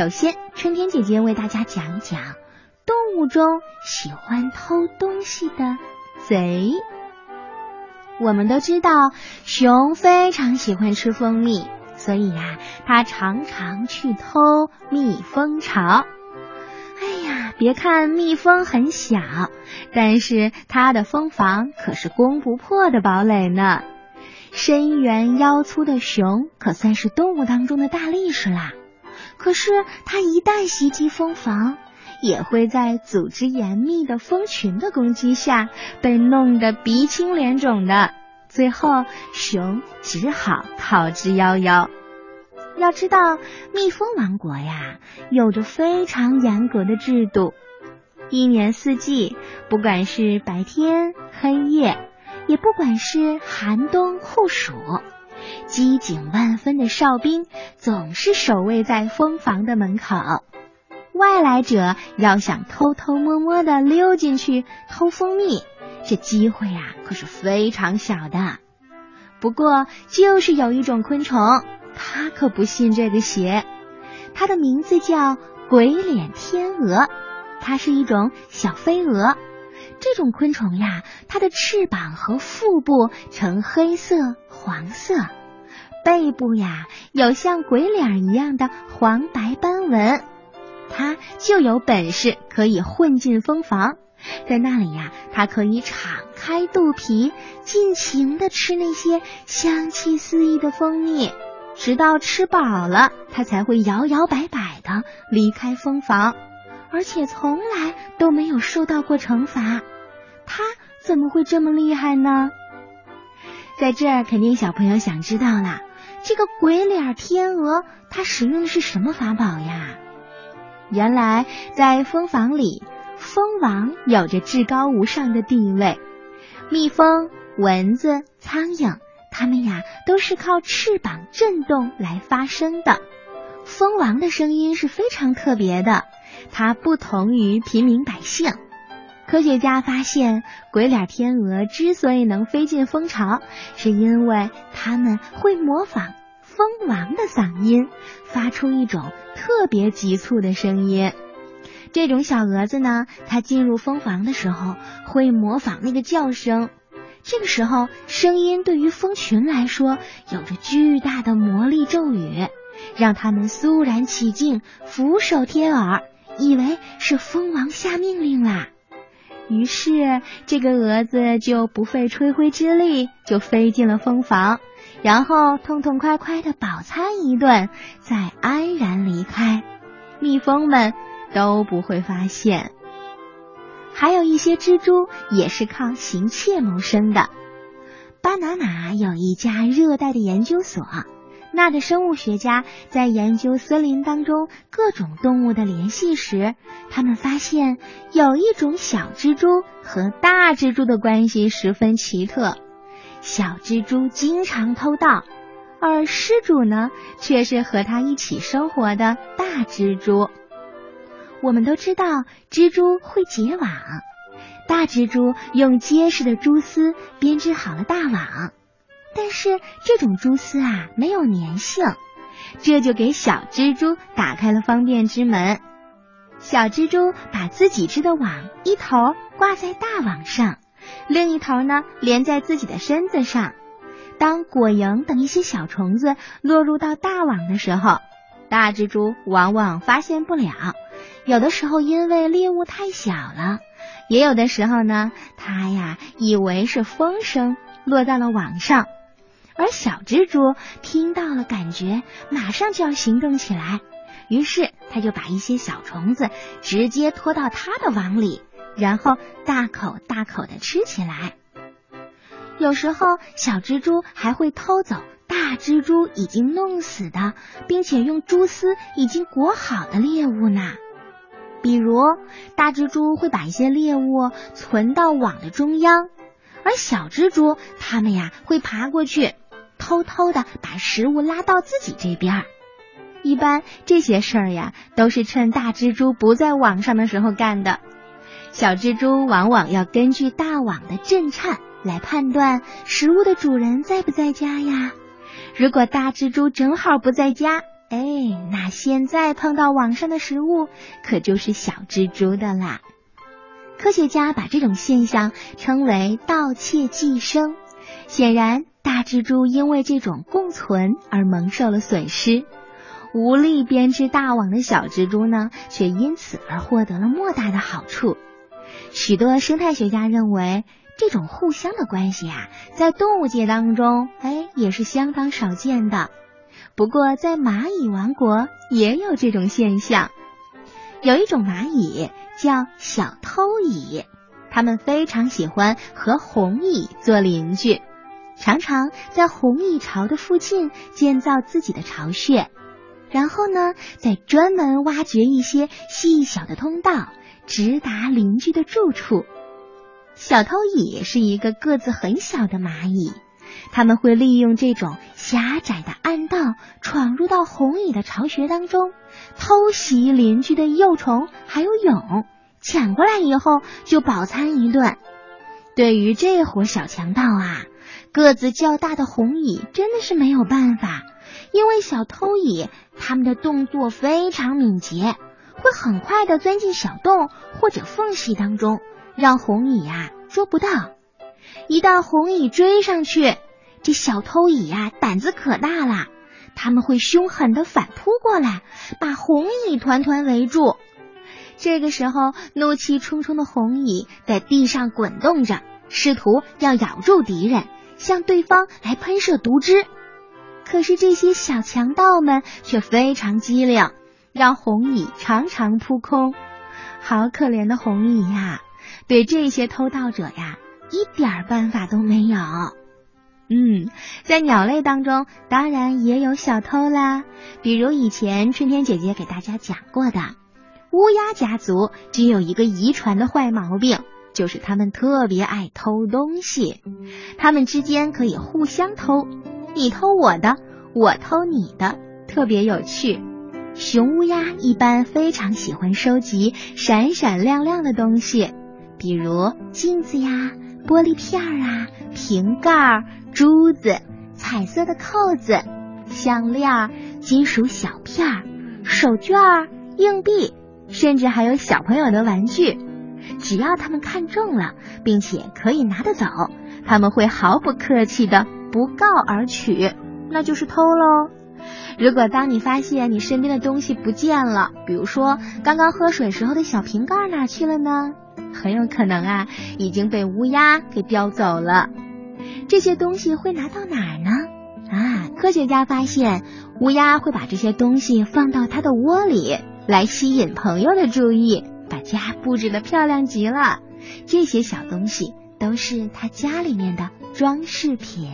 首先，春天姐姐为大家讲讲动物中喜欢偷东西的贼。我们都知道，熊非常喜欢吃蜂蜜，所以呀，它常常去偷蜜蜂巢。哎呀，别看蜜蜂很小，但是它的蜂房可是攻不破的堡垒呢。身圆腰粗的熊可算是动物当中的大力士啦。可是它一旦袭击蜂房，也会在组织严密的蜂群的攻击下被弄得鼻青脸肿的。最后，熊只好逃之夭夭。要知道，蜜蜂王国呀，有着非常严格的制度，一年四季，不管是白天黑夜。也不管是寒冬酷暑，机警万分的哨兵总是守卫在蜂房的门口。外来者要想偷偷摸摸的溜进去偷蜂蜜，这机会啊可是非常小的。不过，就是有一种昆虫，它可不信这个邪。它的名字叫鬼脸天鹅，它是一种小飞蛾。这种昆虫呀，它的翅膀和腹部呈黑色、黄色，背部呀有像鬼脸一样的黄白斑纹。它就有本事可以混进蜂房，在那里呀，它可以敞开肚皮，尽情的吃那些香气四溢的蜂蜜，直到吃饱了，它才会摇摇摆摆的离开蜂房。而且从来都没有受到过惩罚，他怎么会这么厉害呢？在这儿，肯定小朋友想知道了，这个鬼脸天鹅它使用的是什么法宝呀？原来，在蜂房里，蜂王有着至高无上的地位，蜜蜂、蚊子、苍蝇，它们呀都是靠翅膀震动来发声的。蜂王的声音是非常特别的。它不同于平民百姓。科学家发现，鬼脸天鹅之所以能飞进蜂巢，是因为它们会模仿蜂王的嗓音，发出一种特别急促的声音。这种小蛾子呢，它进入蜂房的时候会模仿那个叫声。这个时候，声音对于蜂群来说有着巨大的魔力咒语，让它们肃然起敬，俯首贴耳。以为是蜂王下命令啦，于是这个蛾子就不费吹灰之力就飞进了蜂房，然后痛痛快快的饱餐一顿，再安然离开，蜜蜂们都不会发现。还有一些蜘蛛也是靠行窃谋生的。巴拿马有一家热带的研究所。那的生物学家在研究森林当中各种动物的联系时，他们发现有一种小蜘蛛和大蜘蛛的关系十分奇特。小蜘蛛经常偷盗，而失主呢，却是和它一起生活的大蜘蛛。我们都知道，蜘蛛会结网，大蜘蛛用结实的蛛丝编织好了大网。但是这种蛛丝啊没有粘性，这就给小蜘蛛打开了方便之门。小蜘蛛把自己织的网一头挂在大网上，另一头呢连在自己的身子上。当果蝇等一些小虫子落入到大网的时候，大蜘蛛往往发现不了。有的时候因为猎物太小了，也有的时候呢，它呀以为是风声落在了网上。而小蜘蛛听到了，感觉马上就要行动起来，于是他就把一些小虫子直接拖到他的网里，然后大口大口的吃起来。有时候，小蜘蛛还会偷走大蜘蛛已经弄死的，并且用蛛丝已经裹好的猎物呢。比如，大蜘蛛会把一些猎物存到网的中央，而小蜘蛛它们呀会爬过去。偷偷的把食物拉到自己这边儿，一般这些事儿呀，都是趁大蜘蛛不在网上的时候干的。小蜘蛛往往要根据大网的震颤来判断食物的主人在不在家呀。如果大蜘蛛正好不在家，哎，那现在碰到网上的食物，可就是小蜘蛛的啦。科学家把这种现象称为盗窃寄生。显然，大蜘蛛因为这种共存而蒙受了损失，无力编织大网的小蜘蛛呢，却因此而获得了莫大的好处。许多生态学家认为，这种互相的关系啊，在动物界当中，哎，也是相当少见的。不过，在蚂蚁王国也有这种现象。有一种蚂蚁叫小偷蚁，它们非常喜欢和红蚁做邻居，常常在红蚁巢的附近建造自己的巢穴，然后呢，再专门挖掘一些细小的通道，直达邻居的住处。小偷蚁是一个个子很小的蚂蚁，他们会利用这种狭窄的暗道，闯入到红蚁的巢穴当中。偷袭邻居的幼虫还有蛹，抢过来以后就饱餐一顿。对于这伙小强盗啊，个子较大的红蚁真的是没有办法，因为小偷蚁他们的动作非常敏捷，会很快的钻进小洞或者缝隙当中，让红蚁呀捉不到。一旦红蚁追上去，这小偷蚁呀胆子可大了。他们会凶狠的反扑过来，把红蚁团团围住。这个时候，怒气冲冲的红蚁在地上滚动着，试图要咬住敌人，向对方来喷射毒汁。可是这些小强盗们却非常机灵，让红蚁常常扑空。好可怜的红蚁呀，对这些偷盗者呀，一点办法都没有。嗯，在鸟类当中，当然也有小偷啦。比如以前春天姐姐给大家讲过的，乌鸦家族只有一个遗传的坏毛病，就是它们特别爱偷东西。它们之间可以互相偷，你偷我的，我偷你的，特别有趣。雄乌鸦一般非常喜欢收集闪闪亮亮的东西，比如镜子呀、玻璃片啊、瓶盖。珠子、彩色的扣子、项链、金属小片、手绢、硬币，甚至还有小朋友的玩具，只要他们看中了，并且可以拿得走，他们会毫不客气的不告而取，那就是偷喽。如果当你发现你身边的东西不见了，比如说刚刚喝水时候的小瓶盖哪去了呢？很有可能啊，已经被乌鸦给叼走了。这些东西会拿到哪儿呢？啊，科学家发现乌鸦会把这些东西放到它的窝里，来吸引朋友的注意，把家布置的漂亮极了。这些小东西都是他家里面的装饰品。